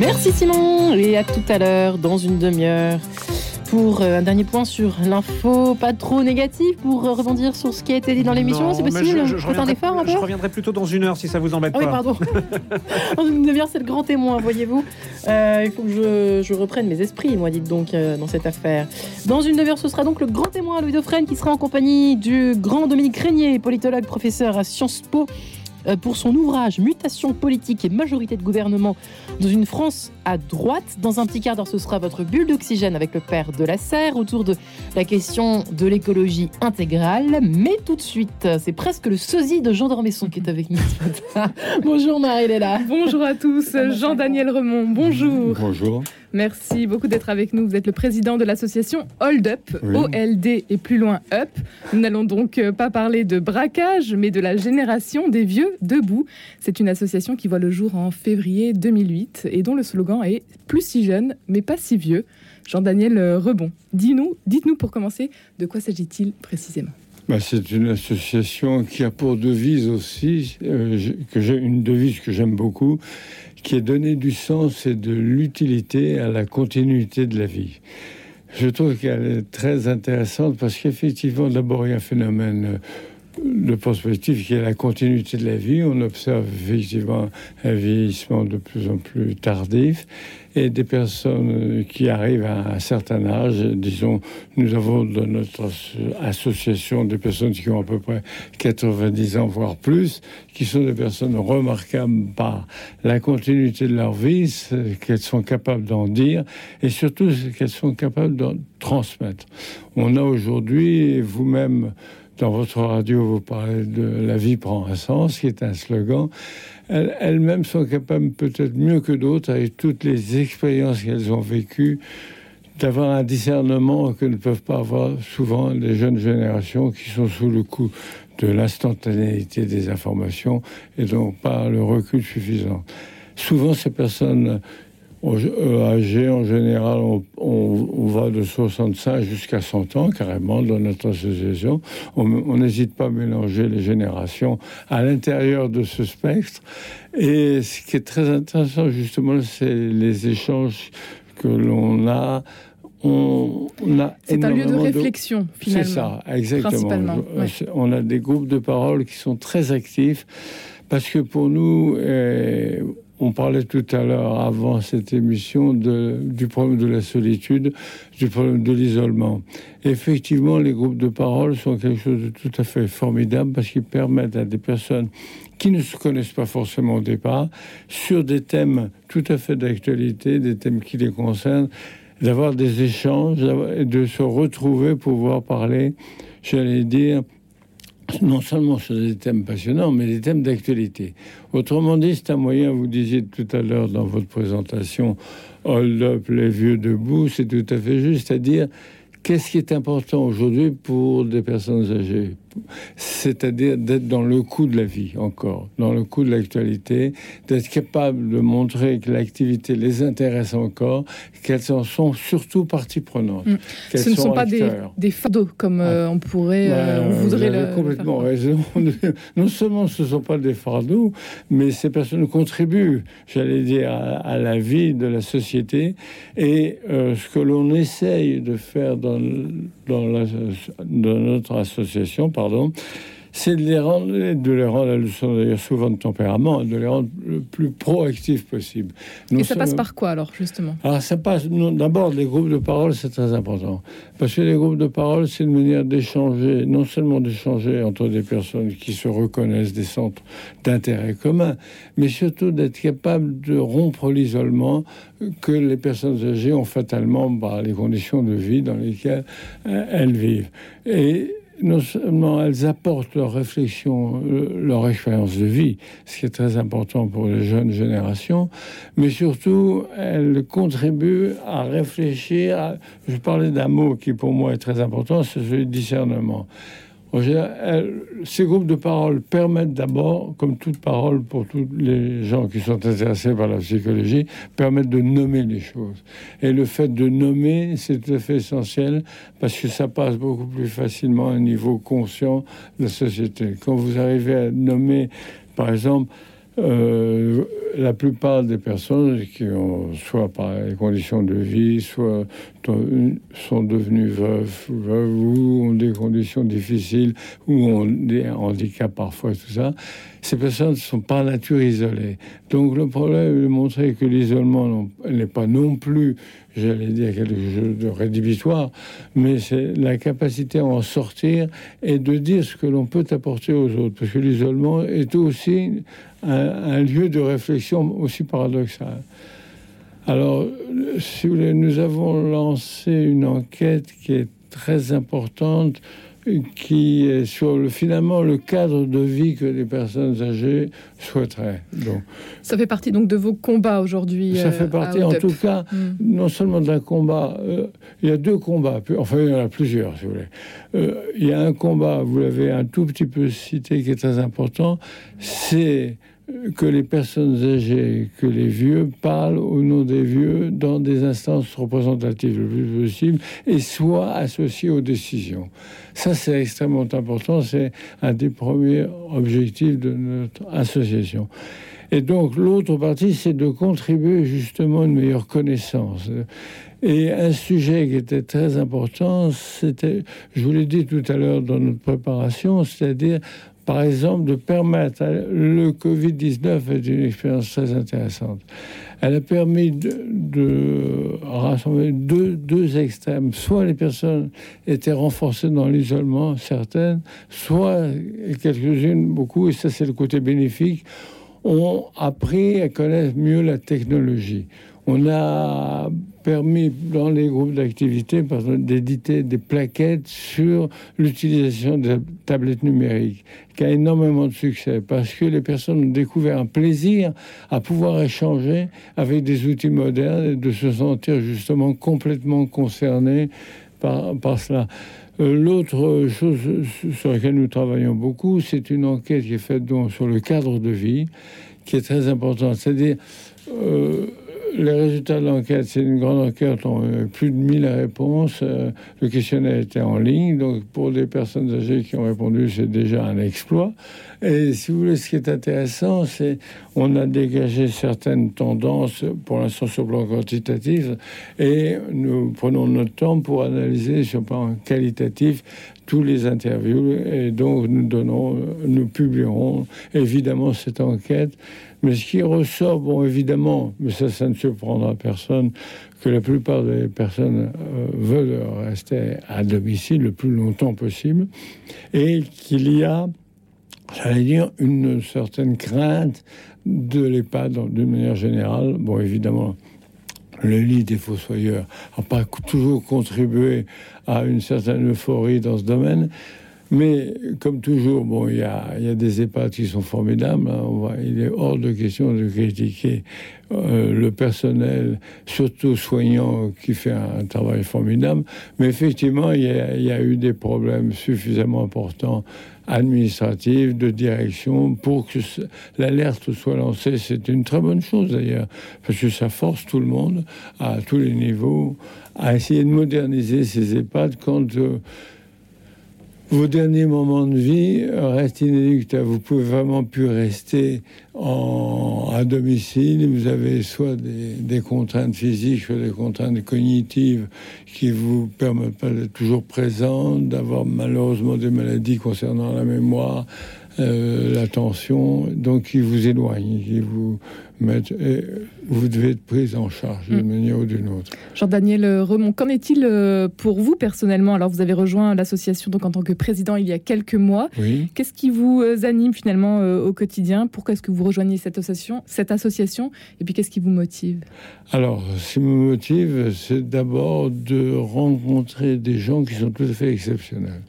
Merci Simon et à tout à l'heure dans une demi-heure pour euh, un dernier point sur l'info, pas trop négatif pour euh, rebondir sur ce qui a été dit dans l'émission, c'est possible? je, je, reviendrai, je, reviendrai, plutôt dans une heure si ça vous embête ah pas. Oui, pardon. dans une demi-heure, c'est le grand témoin, voyez-vous. Euh, il faut que je, reprenne mes esprits, moi, dites donc, dans cette affaire. Dans une demi-heure, ce sera donc le grand témoin, Louis Dauphren, qui sera en compagnie du grand Dominique Régnier, politologue, professeur à Sciences Po. Euh, pour son ouvrage Mutation politique et majorité de gouvernement dans une France à droite. Dans un petit quart d'heure, ce sera votre bulle d'oxygène avec le père de la serre autour de la question de l'écologie intégrale. Mais tout de suite, c'est presque le sosie de Jean Dormesson qui est avec nous bonjour Marie-Léla. Bonjour à tous. Jean-Daniel Remond, bonjour. Bonjour. Merci beaucoup d'être avec nous. Vous êtes le président de l'association Hold Up, OLD et plus loin Up. Nous n'allons donc euh, pas parler de braquage, mais de la génération des vieux debout. C'est une association qui voit le jour en février 2008 et dont le slogan est Plus si jeune, mais pas si vieux. Jean-Daniel euh, Rebond, dis-nous, dites-nous pour commencer, de quoi s'agit-il précisément? Bah, c'est une association qui a pour devise aussi, euh, que j'ai une devise que j'aime beaucoup, qui est donner du sens et de l'utilité à la continuité de la vie. Je trouve qu'elle est très intéressante parce qu'effectivement, d'abord, il y a un phénomène de positif qui est la continuité de la vie. On observe effectivement un vieillissement de plus en plus tardif et des personnes qui arrivent à un certain âge. Disons, nous avons dans notre association des personnes qui ont à peu près 90 ans, voire plus, qui sont des personnes remarquables par la continuité de leur vie, qu'elles sont capables d'en dire et surtout qu'elles sont capables d'en transmettre. On a aujourd'hui, vous-même, dans votre radio, vous parlez de La vie prend un sens, qui est un slogan. Elles-mêmes sont capables, peut-être mieux que d'autres, avec toutes les expériences qu'elles ont vécues, d'avoir un discernement que ne peuvent pas avoir souvent les jeunes générations qui sont sous le coup de l'instantanéité des informations et donc pas le recul suffisant. Souvent, ces personnes âgés, en général, on, va de 65 jusqu'à 100 ans, carrément, dans notre association. On n'hésite pas à mélanger les générations à l'intérieur de ce spectre. Et ce qui est très intéressant, justement, c'est les échanges que l'on a on, a c'est un lieu de réflexion finalement. C'est ça, exactement. On a des groupes de parole qui sont très actifs parce que pour nous, euh, on parlait tout à l'heure, avant cette émission, du problème de la solitude, du problème de l'isolement. Effectivement, les groupes de parole sont quelque chose de tout à fait formidable parce qu'ils permettent à des personnes qui ne se connaissent pas forcément au départ, sur des thèmes tout à fait d'actualité, des thèmes qui les concernent, d'avoir des échanges de se retrouver pouvoir parler, j'allais dire, non seulement sur des thèmes passionnants, mais des thèmes d'actualité. Autrement dit, c'est un moyen, vous disiez tout à l'heure dans votre présentation, hold up les vieux debout, c'est tout à fait juste, c'est-à-dire qu'est-ce qui est important aujourd'hui pour des personnes âgées? C'est-à-dire d'être dans le coup de la vie encore, dans le coup de l'actualité, d'être capable de montrer que l'activité les intéresse encore, qu'elles en sont surtout partie prenante. Mm. Ce ne sont, pas des, des, fardeaux comme euh, on pourrait, euh, on voudrait le. complètement raison. non seulement ce ne sont pas des fardeaux, mais ces personnes contribuent, j'allais dire, à, la vie de la société. Et euh, ce que l'on essaye de faire dans, dans, la, dans notre association, pardon, c'est de les rendre, de les rendre, elles sont d'ailleurs souvent de tempérament, de les rendre le plus proactifs possible. Et ça passe par quoi alors, justement? Alors ça passe, d'abord, les groupes de parole, c'est très important. Parce que les groupes de parole, c'est une manière d'échanger, non seulement d'échanger entre des personnes qui se reconnaissent des centres d'intérêt commun, mais surtout d'être capable de rompre l'isolement que les personnes âgées ont fatalement par les conditions de vie dans lesquelles euh, elles vivent. Et non seulement elles apportent leur réflexion, euh, leur expérience de vie, ce qui est très important pour les jeunes générations, mais surtout elles contribuent à réfléchir. je parlais d'un mot qui pour moi est très important, c'est celui de discernement ces groupes de parole permettent d'abord, comme toute parole pour tous les gens qui sont intéressés par la psychologie, permettent de nommer les choses. Et le fait de nommer, c'est tout à fait essentiel parce que ça passe beaucoup plus facilement à un niveau conscient de la société. Quand vous arrivez à nommer, par exemple, euh, la plupart des personnes qui ont, soit par les conditions de vie, soit sont devenues veuves, ou ont des conditions difficiles, ou ont des handicaps parfois, tout ça, ces personnes sont par nature isolées. Donc le problème est de montrer que l'isolement n'est pas non plus, j'allais dire, quelque chose de rédhibitoire, mais c'est la capacité à en sortir et de dire ce que l'on peut apporter aux autres. Parce que l'isolement est aussi un, lieu de réflexion aussi paradoxal. Alors, si vous voulez, nous avons lancé une enquête qui est très importante qui est sur le, finalement le cadre de vie que les personnes âgées souhaiteraient. Donc, ça fait partie donc de vos combats aujourd'hui. Ça fait euh, partie en tout cas hmm. non seulement d'un combat, euh, il y a deux combats, enfin il y en a plusieurs si vous voulez. Euh, il y a un combat, vous l'avez un tout petit peu cité, qui est très important, c'est que les personnes âgées, que les vieux parlent au nom des vieux dans des instances représentatives le plus possible et soient associés aux décisions. Ça, c'est extrêmement important. C'est un des premiers objectifs de notre association. Et donc, l'autre partie, c'est de contribuer justement à une meilleure connaissance. Et un sujet qui était très important, c'était, je vous l'ai dit tout à l'heure dans notre préparation, c'est-à-dire par exemple, de permettre. Le Covid-19 est une expérience très intéressante. Elle a permis de, rassembler deux, deux, extrêmes. Soit les personnes étaient renforcées dans l'isolement, certaines, soit quelques-unes, beaucoup, et ça c'est le côté bénéfique, ont appris à connaître mieux la technologie. On a permis dans les groupes d'activité d'éditer des plaquettes sur l'utilisation des tablettes numériques, qui a énormément de succès parce que les personnes ont découvert un plaisir à pouvoir échanger avec des outils modernes et de se sentir justement complètement concernés par, par cela. Euh, l'autre chose sur laquelle nous travaillons beaucoup, c'est une enquête qui est faite donc sur le cadre de vie, qui est très importante. C'est-à-dire, euh, les résultats de l'enquête, c'est une grande enquête, on a plus de 1000 réponses. Euh, le questionnaire était en ligne, donc pour des personnes âgées qui ont répondu, c'est déjà un exploit. Et si vous voulez, ce qui est intéressant, c'est on a dégagé certaines tendances, pour l'instant sur le plan quantitatif, et nous prenons notre temps pour analyser sur le plan qualitatif tous les interviews, et donc nous donnons, nous publierons évidemment cette enquête mais ce qui ressort, bon, évidemment, mais ça, ça ne surprendra personne, que la plupart des personnes euh, veulent rester à domicile le plus longtemps possible et qu'il y a, j'allais dire, une certaine crainte de l'EHPAD d'une manière générale. Bon, évidemment, le lit des fossoyeurs n'a pas toujours contribué à une certaine euphorie dans ce domaine, mais comme toujours, bon, il y a, des EHPAD qui sont formidables. Hein. il est hors de question de critiquer euh, le personnel, surtout soignant, qui fait un, travail formidable. Mais effectivement, il y, a, il y, a, eu des problèmes suffisamment importants administratifs, de direction, pour que l'alerte soit lancée. C'est une très bonne chose d'ailleurs, parce que ça force tout le monde, à tous les niveaux, à essayer de moderniser ces EHPAD quand... Euh, vos derniers moments de vie restent inéluctables. Vous pouvez vraiment plus rester en, à domicile. Vous avez soit des, contraintes physiques, soit des contraintes cognitives qui vous permettent pas d'être toujours présent, d'avoir malheureusement des maladies concernant la mémoire, euh, l'attention, donc qui vous éloigne, qui vous et vous devez être prise en charge d'une mm. manière ou d'une autre. Jean-Daniel Remond, qu'en est-il euh, pour vous personnellement? Alors vous avez rejoint l'association donc en tant que président il y a quelques mois. Qu'est-ce qui vous euh, anime finalement au quotidien? Pourquoi est-ce que vous rejoignez cette association, cette association? Et puis qu'est-ce qui vous motive? Alors, ce qui me motive, c'est d'abord de rencontrer des gens qui sont tout à fait exceptionnels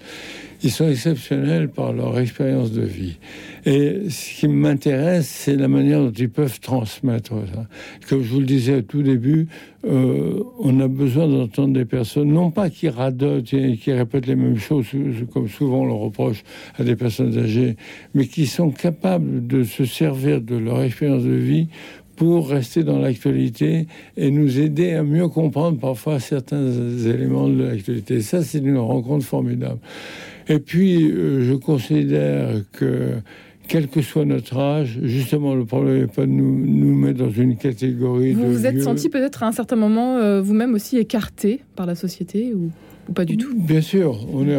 ils sont exceptionnels par leur expérience de vie. Et ce qui m'intéresse, c'est la manière dont ils peuvent transmettre ça. Comme je vous le disais au tout début, euh, on a besoin d'entendre des personnes, non pas qui radotent et qui répètent les mêmes choses, comme souvent on le reproche à des personnes âgées, mais qui sont capables de se servir de leur expérience de vie pour rester dans l'actualité et nous aider à mieux comprendre parfois certains éléments de l'actualité. Ça, c'est une rencontre formidable. Et puis, euh, je considère que quel que soit notre âge. Justement, le problème n'est pas de nous, nous mettre dans une catégorie vous de. Vous êtes vieux. senti peut-être à un certain moment euh, vous-même aussi écarté par la société ou, ou pas du tout Bien sûr, on est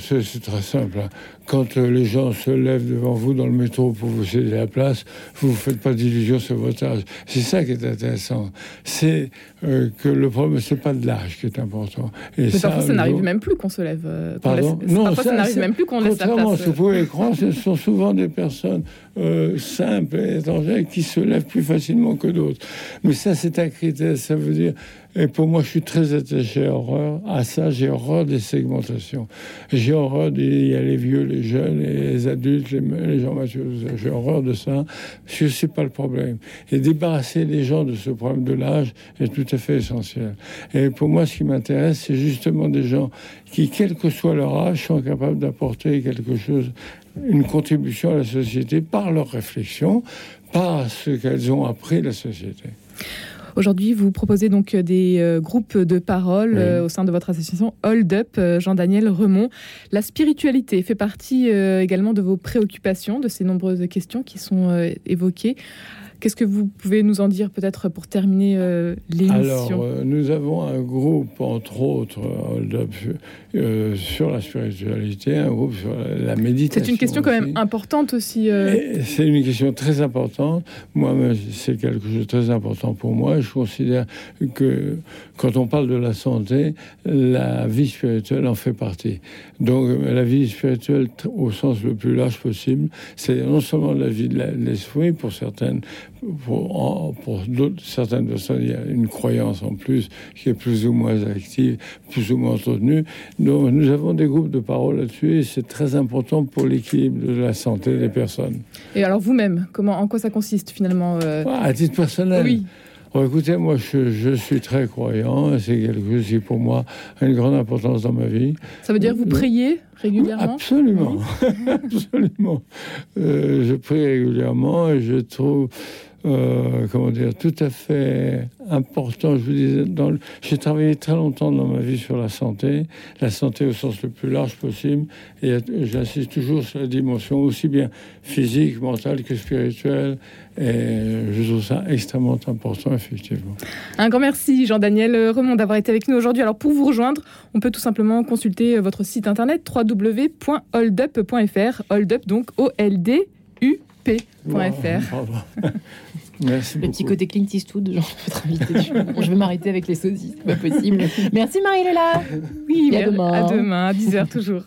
c'est très simple. hein. Quand euh, les gens se lèvent devant vous dans le métro pour vous céder la place, vous ne vous faites pas d'illusions sur votre âge. C'est ça qui est intéressant. C'est euh, que le problème, c'est pas de l'âge qui est important. Et Mais ça, parfois, ça n'arrive même plus qu'on se lève. euh, qu'on Pardon? Laisse- Non, parfois, ça, ça, n'arrive même plus qu'on laisse la place. ce que vous pouvez croire, ce sont souvent des personnes simples et étrangères qui se lèvent plus facilement que d'autres. Mais ça, c'est un critère. Ça veut dire. Et pour moi, je suis très attaché à, ça. J'ai horreur des segmentations. J'ai horreur des. Il y a les vieux, les jeunes, les adultes, les, les gens matures. J'ai horreur de ça. Je sais pas le problème. Et débarrasser les gens de ce problème de l'âge est tout à fait essentiel. Et pour moi, ce qui m'intéresse, c'est justement des gens qui, quel que soit leur âge, sont capables d'apporter quelque chose, une contribution à la société par leur réflexion, par ce qu'elles ont appris de la société. Aujourd'hui, vous proposez donc des euh, groupes de parole Oui. euh, au sein de votre association Hold Up, euh, Jean-Daniel Remond. La spiritualité fait partie euh, également de vos préoccupations, de ces nombreuses questions qui sont euh, évoquées. Qu'est-ce que vous pouvez nous en dire peut-être pour terminer euh, Alors, l'émission euh, nous avons un groupe, entre autres, euh, euh, sur la spiritualité, un groupe sur la, méditation. C'est une question quand même importante aussi. C'est une question très importante. Moi, c'est quelque chose de très important pour moi. Je considère que quand on parle de la santé, la vie spirituelle en fait partie. Donc, la vie spirituelle, au sens le plus large possible, c'est non seulement la vie de l'esprit, pour certaines, pour, en- pour d'autres, certaines personnes, il y a une croyance en plus qui est plus ou moins active, plus ou moins entretenue. Donc, nous avons des groupes de parole là-dessus et c'est très important pour l'équilibre de la santé des personnes. Et alors vous-même, comment, en quoi ça consiste finalement euh, Ah, À titre personnel, Oui, Bon, écoutez, moi, je, je suis très croyant. C'est quelque chose qui, pour moi, a une grande importance dans ma vie. ça veut dire que vous priez régulièrement? Absolument, absolument. Euh, je prie régulièrement et je trouve, euh, comment dire, tout à fait important. Je vous disais, le- j'ai travaillé très longtemps dans ma vie sur la santé, la santé au sens le plus large possible, et euh, j'insiste toujours sur la dimension aussi bien physique, mentale que spirituelle. Et je trouve ça extrêmement important, effectivement. Un grand merci Jean-Daniel Remond d'avoir été avec nous aujourd'hui. Alors pour vous rejoindre, on peut tout simplement consulter votre site internet www.holdup.fr. Holdup donc Merci Le petit côté Clint Eastwood, genre, je. Bon, vais m'arrêter avec les sosies, c'est pas possible. Merci Marie-Léla Oui, à demain. à demain, à 10h toujours.